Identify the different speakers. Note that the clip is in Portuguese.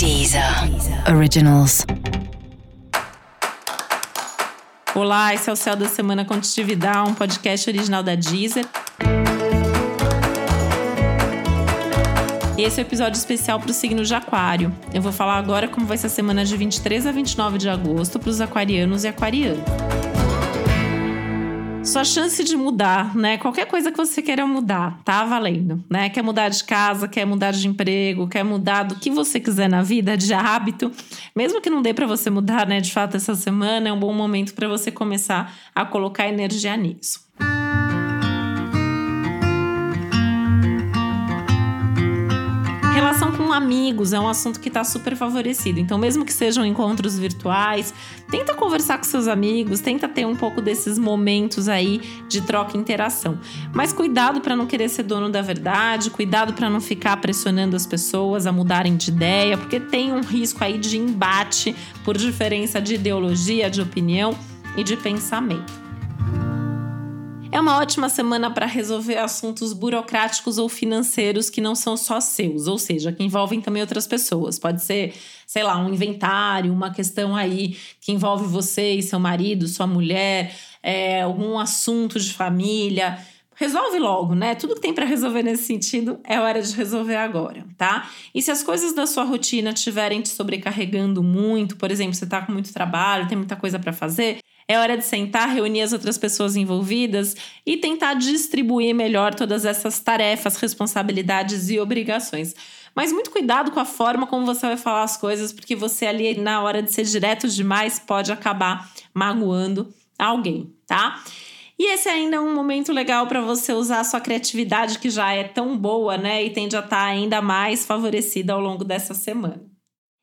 Speaker 1: Deezer Originals.
Speaker 2: Olá, esse é o Céu da Semana Contitividade, um podcast original da Deezer. Esse é o um episódio especial para o signo de Aquário. Eu vou falar agora como vai ser a semana de 23 a 29 de agosto para os aquarianos e aquarianas sua chance de mudar, né? Qualquer coisa que você queira mudar, tá valendo, né? Quer mudar de casa, quer mudar de emprego, quer mudar do que você quiser na vida, de hábito, mesmo que não dê para você mudar, né, de fato essa semana, é um bom momento para você começar a colocar energia nisso. Relação com amigos é um assunto que está super favorecido. Então, mesmo que sejam encontros virtuais, tenta conversar com seus amigos, tenta ter um pouco desses momentos aí de troca e interação. Mas cuidado para não querer ser dono da verdade, cuidado para não ficar pressionando as pessoas a mudarem de ideia, porque tem um risco aí de embate por diferença de ideologia, de opinião e de pensamento. É uma ótima semana para resolver assuntos burocráticos ou financeiros que não são só seus, ou seja, que envolvem também outras pessoas. Pode ser, sei lá, um inventário, uma questão aí que envolve você e seu marido, sua mulher, é, algum assunto de família. Resolve logo, né? Tudo que tem para resolver nesse sentido é hora de resolver agora, tá? E se as coisas da sua rotina estiverem te sobrecarregando muito, por exemplo, você tá com muito trabalho, tem muita coisa para fazer, é hora de sentar, reunir as outras pessoas envolvidas e tentar distribuir melhor todas essas tarefas, responsabilidades e obrigações. Mas muito cuidado com a forma como você vai falar as coisas, porque você ali, na hora de ser direto demais, pode acabar magoando alguém, tá? E esse ainda é um momento legal para você usar a sua criatividade, que já é tão boa, né? E tende a estar tá ainda mais favorecida ao longo dessa semana.